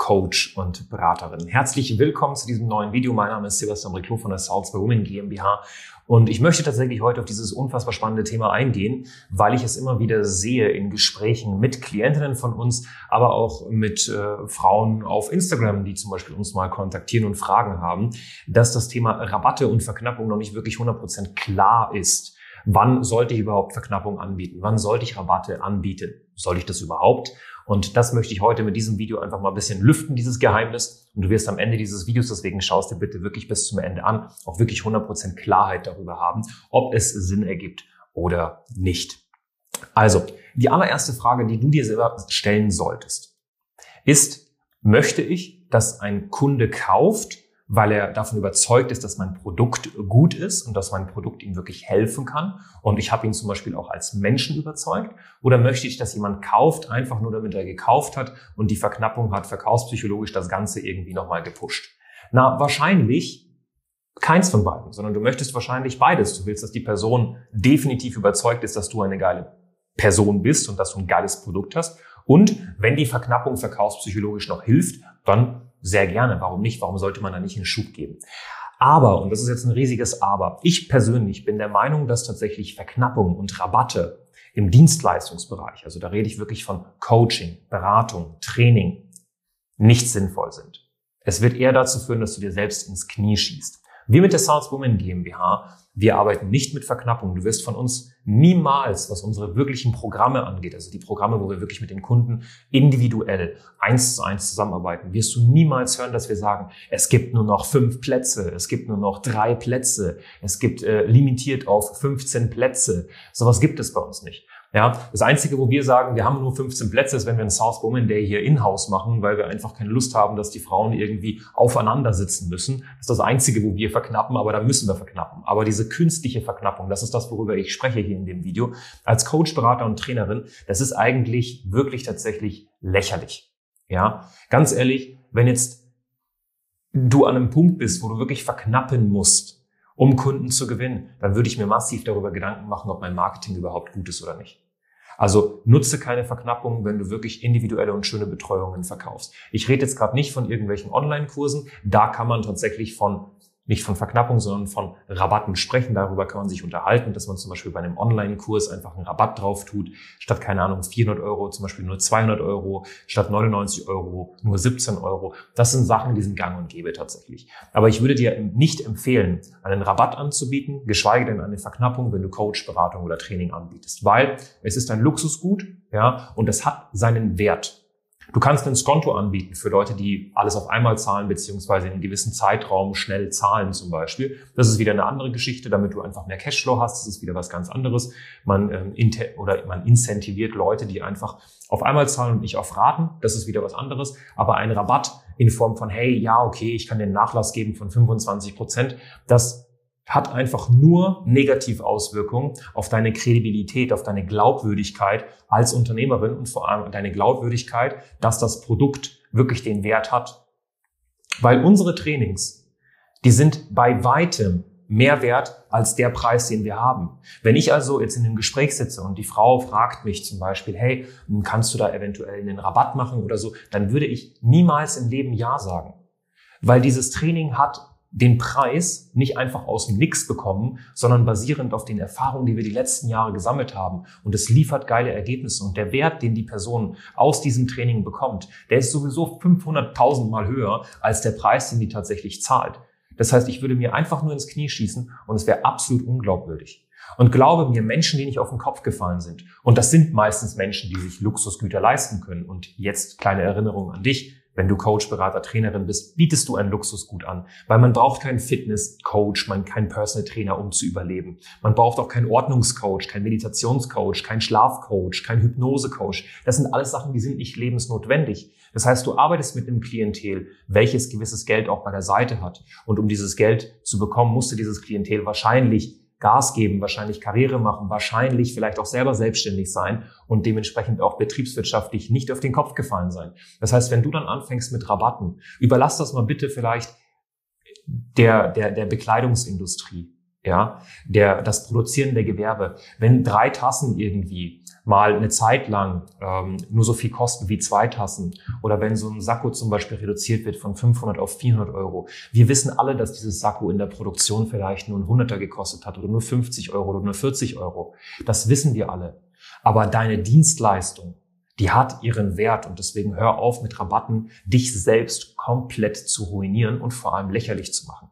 Coach und Beraterin? Herzlich willkommen zu diesem neuen Video. Mein Name ist Sebastian Briclot von der by Women GmbH und ich möchte tatsächlich heute auf dieses unfassbar spannende Thema eingehen, weil ich es immer wieder sehe in Gesprächen mit Klientinnen von uns, aber auch mit äh, Frauen auf Instagram, die zum Beispiel uns mal kontaktieren und Fragen haben, dass das Thema Rabatte und Verknappung noch nicht wirklich 100% klar ist. Wann sollte ich überhaupt Verknappung anbieten? Wann sollte ich Rabatte anbieten? Soll ich das überhaupt? Und das möchte ich heute mit diesem Video einfach mal ein bisschen lüften, dieses Geheimnis. Und du wirst am Ende dieses Videos, deswegen schaust dir bitte wirklich bis zum Ende an, auch wirklich 100% Klarheit darüber haben, ob es Sinn ergibt oder nicht. Also, die allererste Frage, die du dir selber stellen solltest, ist, möchte ich, dass ein Kunde kauft, weil er davon überzeugt ist, dass mein Produkt gut ist und dass mein Produkt ihm wirklich helfen kann. Und ich habe ihn zum Beispiel auch als Menschen überzeugt. Oder möchte ich, dass jemand kauft, einfach nur damit er gekauft hat und die Verknappung hat verkaufspsychologisch das Ganze irgendwie nochmal gepusht. Na, wahrscheinlich keins von beiden, sondern du möchtest wahrscheinlich beides. Du willst, dass die Person definitiv überzeugt ist, dass du eine geile Person bist und dass du ein geiles Produkt hast. Und wenn die Verknappung verkaufspsychologisch noch hilft, dann sehr gerne. Warum nicht? Warum sollte man da nicht einen Schub geben? Aber, und das ist jetzt ein riesiges Aber, ich persönlich bin der Meinung, dass tatsächlich Verknappung und Rabatte im Dienstleistungsbereich, also da rede ich wirklich von Coaching, Beratung, Training, nicht sinnvoll sind. Es wird eher dazu führen, dass du dir selbst ins Knie schießt. Wir mit der Saleswoman GmbH wir arbeiten nicht mit Verknappung. Du wirst von uns niemals, was unsere wirklichen Programme angeht, also die Programme, wo wir wirklich mit den Kunden individuell eins zu eins zusammenarbeiten, wirst du niemals hören, dass wir sagen, es gibt nur noch fünf Plätze, es gibt nur noch drei Plätze, es gibt äh, limitiert auf 15 Plätze. Sowas gibt es bei uns nicht. Ja, das Einzige, wo wir sagen, wir haben nur 15 Plätze, ist, wenn wir einen South Woman Day hier in-house machen, weil wir einfach keine Lust haben, dass die Frauen irgendwie aufeinander sitzen müssen. Das ist das Einzige, wo wir verknappen, aber da müssen wir verknappen. Aber diese künstliche Verknappung, das ist das, worüber ich spreche hier in dem Video, als Coach, Berater und Trainerin, das ist eigentlich wirklich tatsächlich lächerlich. Ja, ganz ehrlich, wenn jetzt du an einem Punkt bist, wo du wirklich verknappen musst, um Kunden zu gewinnen, dann würde ich mir massiv darüber Gedanken machen, ob mein Marketing überhaupt gut ist oder nicht. Also nutze keine Verknappung, wenn du wirklich individuelle und schöne Betreuungen verkaufst. Ich rede jetzt gerade nicht von irgendwelchen Online-Kursen. Da kann man tatsächlich von nicht von Verknappung, sondern von Rabatten sprechen. Darüber kann man sich unterhalten, dass man zum Beispiel bei einem Online-Kurs einfach einen Rabatt drauf tut, statt, keine Ahnung, 400 Euro, zum Beispiel nur 200 Euro, statt 99 Euro nur 17 Euro. Das sind Sachen, die sind gang und gäbe tatsächlich. Aber ich würde dir nicht empfehlen, einen Rabatt anzubieten, geschweige denn eine Verknappung, wenn du Coach, Beratung oder Training anbietest, weil es ist ein Luxusgut, ja, und es hat seinen Wert. Du kannst ein Skonto anbieten für Leute, die alles auf einmal zahlen, beziehungsweise in einem gewissen Zeitraum schnell zahlen zum Beispiel. Das ist wieder eine andere Geschichte, damit du einfach mehr Cashflow hast. Das ist wieder was ganz anderes. Man, ähm, oder man incentiviert Leute, die einfach auf einmal zahlen und nicht auf Raten. Das ist wieder was anderes. Aber ein Rabatt in Form von, hey, ja, okay, ich kann den Nachlass geben von 25 Prozent, das hat einfach nur Negativauswirkungen auf deine Kredibilität, auf deine Glaubwürdigkeit als Unternehmerin und vor allem deine Glaubwürdigkeit, dass das Produkt wirklich den Wert hat. Weil unsere Trainings, die sind bei weitem mehr wert als der Preis, den wir haben. Wenn ich also jetzt in einem Gespräch sitze und die Frau fragt mich zum Beispiel, hey, kannst du da eventuell einen Rabatt machen oder so, dann würde ich niemals im Leben Ja sagen. Weil dieses Training hat den Preis nicht einfach aus dem Nix bekommen, sondern basierend auf den Erfahrungen, die wir die letzten Jahre gesammelt haben. Und es liefert geile Ergebnisse. Und der Wert, den die Person aus diesem Training bekommt, der ist sowieso 500.000 Mal höher als der Preis, den die tatsächlich zahlt. Das heißt, ich würde mir einfach nur ins Knie schießen und es wäre absolut unglaubwürdig. Und glaube mir, Menschen, die nicht auf den Kopf gefallen sind, und das sind meistens Menschen, die sich Luxusgüter leisten können. Und jetzt kleine Erinnerung an dich, wenn du Coach, Berater, Trainerin bist, bietest du ein Luxusgut an. Weil man braucht keinen Fitness-Coach, man keinen Personal Trainer, um zu überleben. Man braucht auch keinen Ordnungscoach, keinen Meditationscoach, keinen Schlafcoach, keinen Hypnosecoach. Das sind alles Sachen, die sind nicht lebensnotwendig. Das heißt, du arbeitest mit einem Klientel, welches gewisses Geld auch bei der Seite hat. Und um dieses Geld zu bekommen, musste dieses Klientel wahrscheinlich Gas geben, wahrscheinlich Karriere machen, wahrscheinlich vielleicht auch selber selbstständig sein und dementsprechend auch betriebswirtschaftlich nicht auf den Kopf gefallen sein. Das heißt, wenn du dann anfängst mit Rabatten, überlass das mal bitte vielleicht der, der, der Bekleidungsindustrie ja, der, das Produzieren der Gewerbe. Wenn drei Tassen irgendwie mal eine Zeit lang ähm, nur so viel kosten wie zwei Tassen oder wenn so ein Sakko zum Beispiel reduziert wird von 500 auf 400 Euro. Wir wissen alle, dass dieses Sakko in der Produktion vielleicht nur ein Hunderter gekostet hat oder nur 50 Euro oder nur 40 Euro. Das wissen wir alle. Aber deine Dienstleistung, die hat ihren Wert und deswegen hör auf mit Rabatten, dich selbst komplett zu ruinieren und vor allem lächerlich zu machen.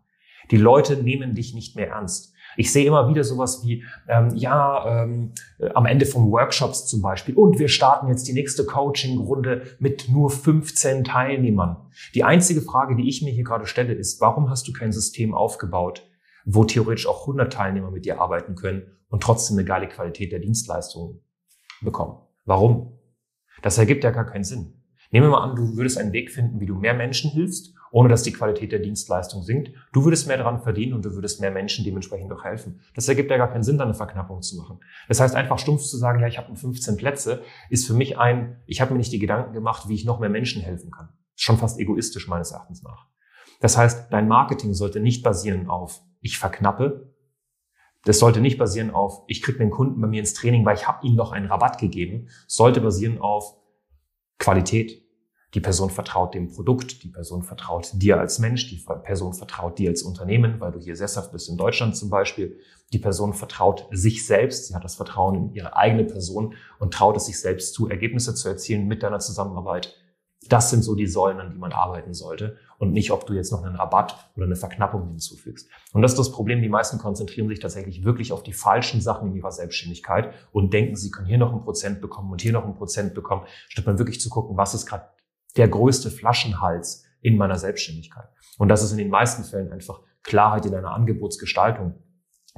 Die Leute nehmen dich nicht mehr ernst. Ich sehe immer wieder sowas wie, ähm, ja, ähm, äh, am Ende von Workshops zum Beispiel, und wir starten jetzt die nächste Coaching-Runde mit nur 15 Teilnehmern. Die einzige Frage, die ich mir hier gerade stelle, ist, warum hast du kein System aufgebaut, wo theoretisch auch 100 Teilnehmer mit dir arbeiten können und trotzdem eine geile Qualität der Dienstleistungen bekommen? Warum? Das ergibt ja gar keinen Sinn. Nehmen wir mal an, du würdest einen Weg finden, wie du mehr Menschen hilfst ohne dass die Qualität der Dienstleistung sinkt. Du würdest mehr daran verdienen und du würdest mehr Menschen dementsprechend auch helfen. Das ergibt ja gar keinen Sinn, da eine Verknappung zu machen. Das heißt, einfach stumpf zu sagen, ja, ich habe 15 Plätze, ist für mich ein, ich habe mir nicht die Gedanken gemacht, wie ich noch mehr Menschen helfen kann. Ist schon fast egoistisch meines Erachtens nach. Das heißt, dein Marketing sollte nicht basieren auf, ich verknappe. Das sollte nicht basieren auf, ich kriege den Kunden bei mir ins Training, weil ich habe ihm noch einen Rabatt gegeben. Sollte basieren auf Qualität, die Person vertraut dem Produkt, die Person vertraut dir als Mensch, die Person vertraut dir als Unternehmen, weil du hier sesshaft bist in Deutschland zum Beispiel. Die Person vertraut sich selbst, sie hat das Vertrauen in ihre eigene Person und traut es sich selbst zu, Ergebnisse zu erzielen mit deiner Zusammenarbeit. Das sind so die Säulen, an die man arbeiten sollte und nicht, ob du jetzt noch einen Rabatt oder eine Verknappung hinzufügst. Und das ist das Problem. Die meisten konzentrieren sich tatsächlich wirklich auf die falschen Sachen in ihrer Selbstständigkeit und denken, sie können hier noch ein Prozent bekommen und hier noch ein Prozent bekommen, statt mal wirklich zu gucken, was ist gerade der größte Flaschenhals in meiner Selbstständigkeit. Und das ist in den meisten Fällen einfach Klarheit in deiner Angebotsgestaltung,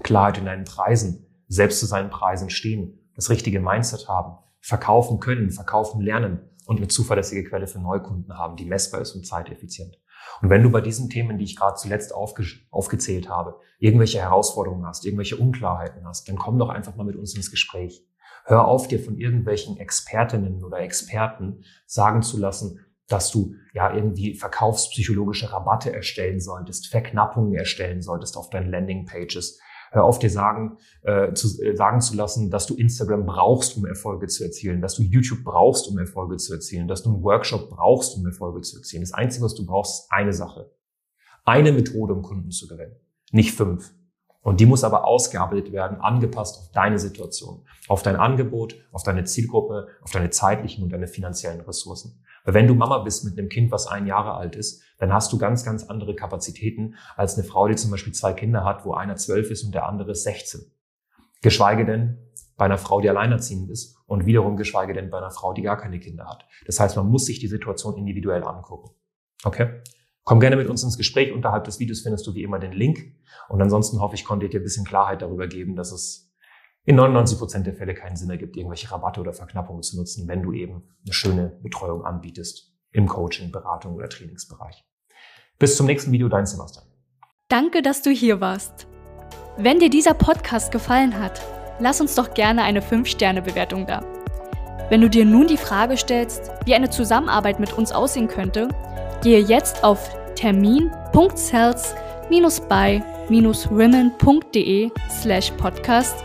Klarheit in deinen Preisen, selbst zu seinen Preisen stehen, das richtige Mindset haben, verkaufen können, verkaufen lernen und eine zuverlässige Quelle für Neukunden haben, die messbar ist und zeiteffizient. Und wenn du bei diesen Themen, die ich gerade zuletzt aufge aufgezählt habe, irgendwelche Herausforderungen hast, irgendwelche Unklarheiten hast, dann komm doch einfach mal mit uns ins Gespräch. Hör auf, dir von irgendwelchen Expertinnen oder Experten sagen zu lassen, dass du ja irgendwie verkaufspsychologische Rabatte erstellen solltest, Verknappungen erstellen solltest auf deinen Landingpages. Hör auf, dir sagen, äh, zu, äh, sagen zu lassen, dass du Instagram brauchst, um Erfolge zu erzielen, dass du YouTube brauchst, um Erfolge zu erzielen, dass du einen Workshop brauchst, um Erfolge zu erzielen. Das Einzige, was du brauchst, ist eine Sache. Eine Methode, um Kunden zu gewinnen. Nicht fünf. Und die muss aber ausgearbeitet werden, angepasst auf deine Situation, auf dein Angebot, auf deine Zielgruppe, auf deine zeitlichen und deine finanziellen Ressourcen. Weil wenn du Mama bist mit einem Kind, was ein Jahre alt ist, dann hast du ganz, ganz andere Kapazitäten als eine Frau, die zum Beispiel zwei Kinder hat, wo einer zwölf ist und der andere ist 16. Geschweige denn bei einer Frau, die alleinerziehend ist und wiederum geschweige denn bei einer Frau, die gar keine Kinder hat. Das heißt, man muss sich die Situation individuell angucken. Okay? Komm gerne mit uns ins Gespräch. Unterhalb des Videos findest du wie immer den Link. Und ansonsten hoffe ich, konnte ich dir ein bisschen Klarheit darüber geben, dass es in 99 Prozent der Fälle keinen Sinn ergibt, irgendwelche Rabatte oder Verknappungen zu nutzen, wenn du eben eine schöne Betreuung anbietest im Coaching, Beratung oder Trainingsbereich. Bis zum nächsten Video, dein Sebastian. Danke, dass du hier warst. Wenn dir dieser Podcast gefallen hat, lass uns doch gerne eine 5-Sterne-Bewertung da. Wenn du dir nun die Frage stellst, wie eine Zusammenarbeit mit uns aussehen könnte, Gehe jetzt auf termin.cells-by-women.de slash podcast